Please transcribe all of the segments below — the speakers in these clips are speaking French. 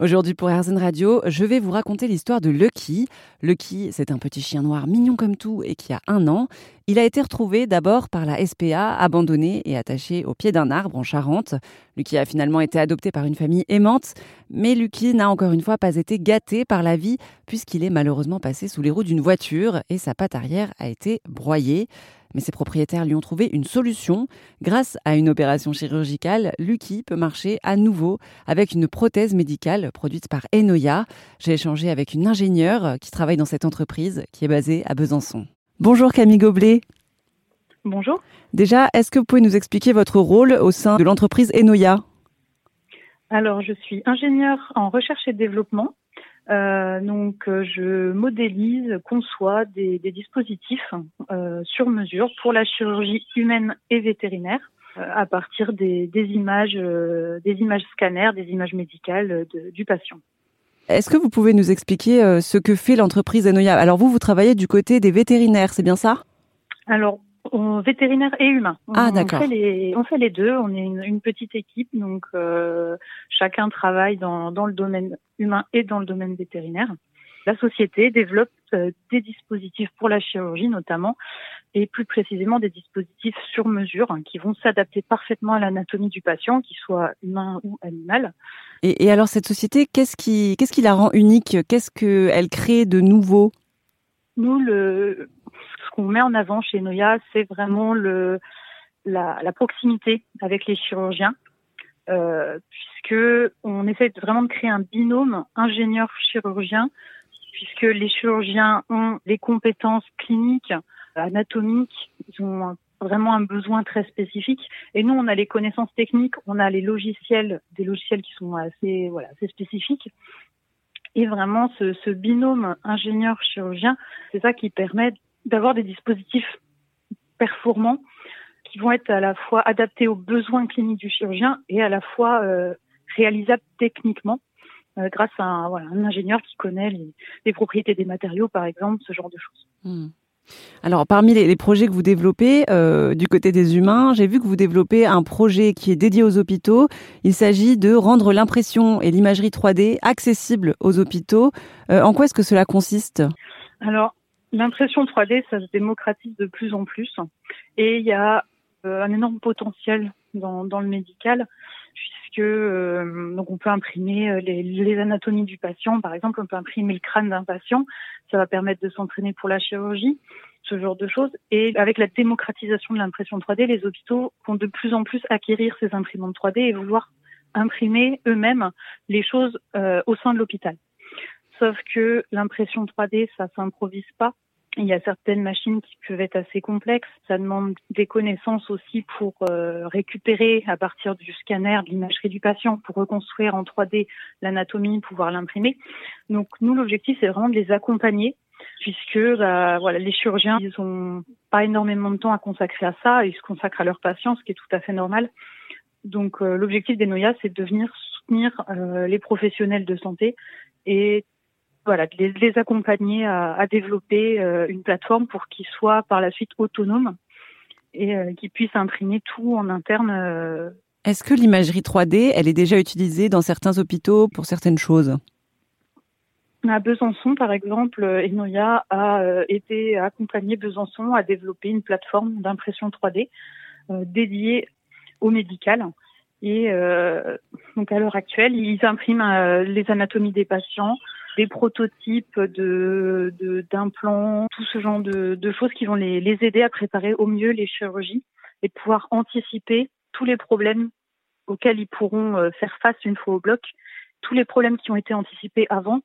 Aujourd'hui pour Herzen Radio, je vais vous raconter l'histoire de Lucky. Lucky, c'est un petit chien noir mignon comme tout et qui a un an. Il a été retrouvé d'abord par la SPA, abandonné et attaché au pied d'un arbre en Charente. Lucky a finalement été adopté par une famille aimante, mais Lucky n'a encore une fois pas été gâté par la vie puisqu'il est malheureusement passé sous les roues d'une voiture et sa patte arrière a été broyée. Mais ses propriétaires lui ont trouvé une solution. Grâce à une opération chirurgicale, Lucky peut marcher à nouveau avec une prothèse médicale produite par Enoya. J'ai échangé avec une ingénieure qui travaille dans cette entreprise qui est basée à Besançon. Bonjour Camille Goblet. Bonjour. Déjà, est-ce que vous pouvez nous expliquer votre rôle au sein de l'entreprise Enoya? Alors, je suis ingénieure en recherche et développement euh, donc, euh, je modélise, conçois des, des dispositifs euh, sur mesure pour la chirurgie humaine et vétérinaire euh, à partir des, des images, des images scanners, des images médicales de, du patient. Est-ce que vous pouvez nous expliquer ce que fait l'entreprise Enoya Alors vous, vous travaillez du côté des vétérinaires, c'est bien ça? Alors on, vétérinaire et humain. Ah, d'accord. On fait les, on fait les deux. On est une, une petite équipe, donc euh, chacun travaille dans, dans le domaine humain et dans le domaine vétérinaire. La société développe euh, des dispositifs pour la chirurgie notamment, et plus précisément des dispositifs sur mesure hein, qui vont s'adapter parfaitement à l'anatomie du patient, qu'il soit humain ou animal. Et, et alors cette société, qu'est-ce qui, qu'est-ce qui la rend unique? Qu'est-ce qu'elle crée de nouveau? Nous, le, qu'on met en avant chez Noya, c'est vraiment le, la, la, proximité avec les chirurgiens, euh, puisque on essaie vraiment de créer un binôme ingénieur-chirurgien, puisque les chirurgiens ont les compétences cliniques, anatomiques, ils ont vraiment un besoin très spécifique. Et nous, on a les connaissances techniques, on a les logiciels, des logiciels qui sont assez, voilà, assez spécifiques. Et vraiment, ce, ce binôme ingénieur-chirurgien, c'est ça qui permet d'avoir des dispositifs performants qui vont être à la fois adaptés aux besoins cliniques du chirurgien et à la fois euh, réalisables techniquement euh, grâce à un, voilà, un, ingénieur qui connaît les, les, propriétés des matériaux, par exemple, ce genre de choses. Hmm. Alors, parmi les, les, projets que vous développez euh, du côté des humains, j'ai vu que vous développez un projet qui est dédié aux hôpitaux. Il s'agit de rendre l'impression et l'imagerie 3D accessibles aux hôpitaux. Euh, en quoi est-ce que cela consiste? Alors, L'impression 3D, ça se démocratise de plus en plus et il y a un énorme potentiel dans, dans le médical puisque euh, donc on peut imprimer euh, les, les, anatomies du patient, par exemple, on peut imprimer le crâne d'un patient, ça va permettre de s'entraîner pour la chirurgie, ce genre de choses. Et avec la démocratisation de l'impression 3D, les hôpitaux vont de plus en plus acquérir ces imprimantes 3D et vouloir imprimer eux-mêmes les choses euh, au sein de l'hôpital. Sauf que l'impression 3D, ça s'improvise pas. Il y a certaines machines qui peuvent être assez complexes. Ça demande des connaissances aussi pour euh, récupérer à partir du scanner de l'imagerie du patient pour reconstruire en 3D l'anatomie, pouvoir l'imprimer. Donc nous, l'objectif, c'est vraiment de les accompagner puisque bah, voilà, les chirurgiens, ils ont pas énormément de temps à consacrer à ça. Ils se consacrent à leurs patients, ce qui est tout à fait normal. Donc euh, l'objectif des Noya, c'est de venir soutenir euh, les professionnels de santé et voilà, de les, de les accompagner à, à développer euh, une plateforme pour qu'ils soient par la suite autonomes et euh, qu'ils puissent imprimer tout en interne. Euh. Est-ce que l'imagerie 3D, elle est déjà utilisée dans certains hôpitaux pour certaines choses? À Besançon, par exemple, Enoya a été accompagné Besançon à développer une plateforme d'impression 3D euh, dédiée au médical. Et donc à l'heure actuelle, ils impriment les anatomies des patients, des prototypes de d'implants, tout ce genre de, de, choses qui vont les, les aider à préparer au mieux les chirurgies et pouvoir anticiper tous les problèmes auxquels ils pourront euh, faire face une fois au bloc. Tous les problèmes qui ont été anticipés avant,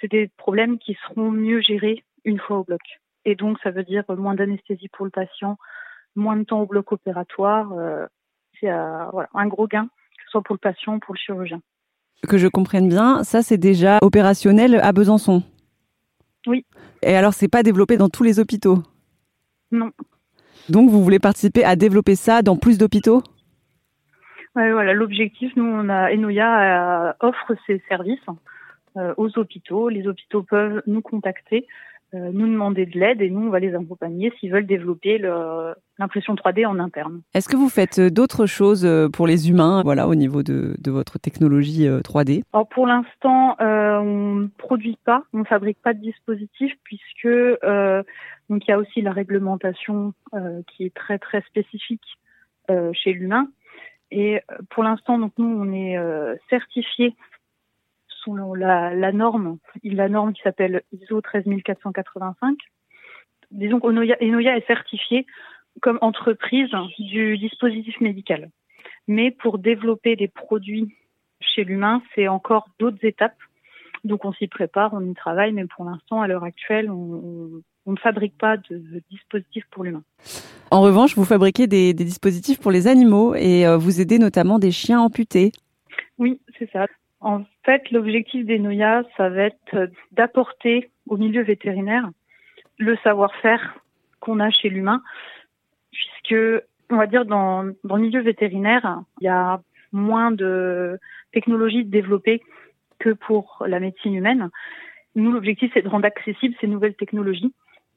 c'est des problèmes qui seront mieux gérés une fois au bloc. Et donc, ça veut dire moins d'anesthésie pour le patient, moins de temps au bloc opératoire. Euh, c'est euh, un gros gain, que ce soit pour le patient ou pour le chirurgien que je comprenne bien, ça c'est déjà opérationnel à Besançon. Oui. Et alors c'est pas développé dans tous les hôpitaux? Non. Donc vous voulez participer à développer ça dans plus d'hôpitaux? Ouais, voilà, l'objectif, nous, on a Enoya euh, offre ses services euh, aux hôpitaux. Les hôpitaux peuvent nous contacter, euh, nous demander de l'aide et nous, on va les accompagner s'ils veulent développer l'impression 3D en interne. Est-ce que vous faites d'autres choses pour les humains, voilà, au niveau de, de votre technologie 3D Alors pour l'instant, euh, on ne produit pas, on ne fabrique pas de dispositifs puisque euh, donc il y a aussi la réglementation euh, qui est très très spécifique euh, chez l'humain. Et pour l'instant, donc nous, on est certifié selon la, la norme, la norme qui s'appelle ISO 13485. Disons qu'Enoya est certifié comme entreprise du dispositif médical. Mais pour développer des produits chez l'humain, c'est encore d'autres étapes. Donc on s'y prépare, on y travaille, mais pour l'instant, à l'heure actuelle, on, ne fabrique pas de, dispositifs pour l'humain. En revanche, vous fabriquez des, dispositifs pour les animaux et euh, vous aidez notamment des chiens amputés. Oui, c'est ça. En fait, l'objectif des Noya, ça va être d'apporter au milieu vétérinaire le savoir-faire qu'on a chez l'humain, puisque on va dire dans, dans le milieu vétérinaire, il y a moins de technologies développées que pour la médecine humaine. Nous, l'objectif, c'est de rendre accessibles ces nouvelles technologies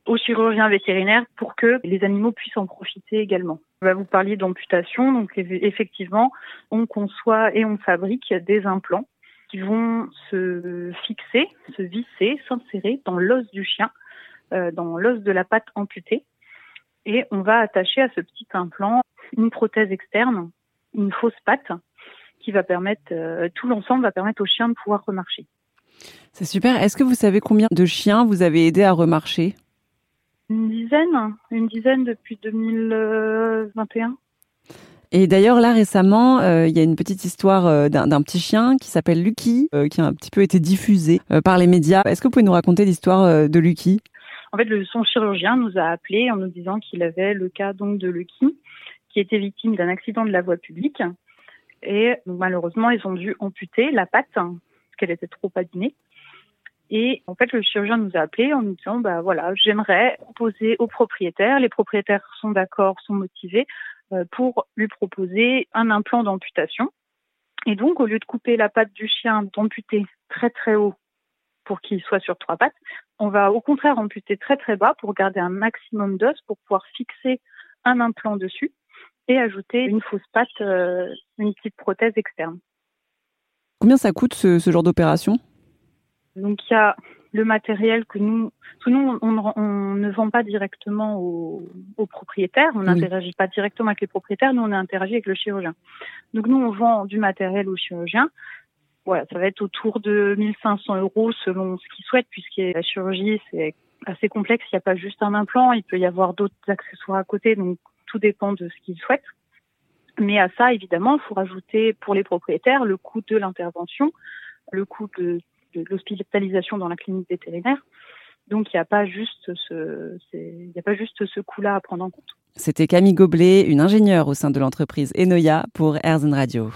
aux chirurgiens vétérinaires pour que les animaux puissent en profiter également. Vous parler d'amputation. Donc, effectivement, on conçoit et on fabrique des implants qui vont se fixer, se visser, s'insérer dans l'os du chien, euh, dans l'os de la patte amputée. Et on va attacher à ce petit implant une prothèse externe, une fausse patte, qui va permettre, euh, tout l'ensemble va permettre aux chiens de pouvoir remarcher. C'est super. Est-ce que vous savez combien de chiens vous avez aidé à remarcher? Une dizaine, une dizaine depuis 2021. Et d'ailleurs, là récemment, euh, il y a une petite histoire euh, d'un petit chien qui s'appelle Lucky, qui a un petit peu été diffusé par les médias. Est-ce que vous pouvez nous raconter l'histoire de Lucky? En fait, son chirurgien nous a appelé en nous disant qu'il avait le cas donc de Lucky, qui était victime d'un accident de la voie publique et malheureusement, ils ont dû amputer la patte parce qu'elle était trop abîmée. Et en fait, le chirurgien nous a appelé en nous disant, bah voilà, j'aimerais proposer aux propriétaires, les propriétaires sont d'accord, sont motivés, euh, pour lui proposer un implant d'amputation. Et donc, au lieu de couper la patte du chien, d'amputer très très haut pour qu'il soit sur trois pattes, on va au contraire amputer très très bas pour garder un maximum d'os pour pouvoir fixer un implant dessus et ajouter une fausse patte, euh, une petite prothèse externe. Combien ça coûte ce, genre d'opération? Donc il y a le matériel que nous, nous on, ne vend pas directement aux, propriétaires, on n'interagit pas directement avec les propriétaires, nous on interagit avec le chirurgien. Donc nous on vend du matériel au chirurgien. Voilà, ça va être autour de 1500 euros selon ce qu'il souhaite, puisque la chirurgie c'est assez complexe. Il n'y a pas juste un implant, il peut y avoir d'autres accessoires à côté, donc tout dépend de ce qu'ils souhaitent. Mais à ça, évidemment, il faut rajouter pour les propriétaires le coût de l'intervention, le coût de, l'hospitalisation dans la clinique vétérinaire. Donc il n'y a pas juste ce, ce coût-là à prendre en compte. C'était Camille Goblet, une ingénieure au sein de l'entreprise Enoya pour Airzen Radio.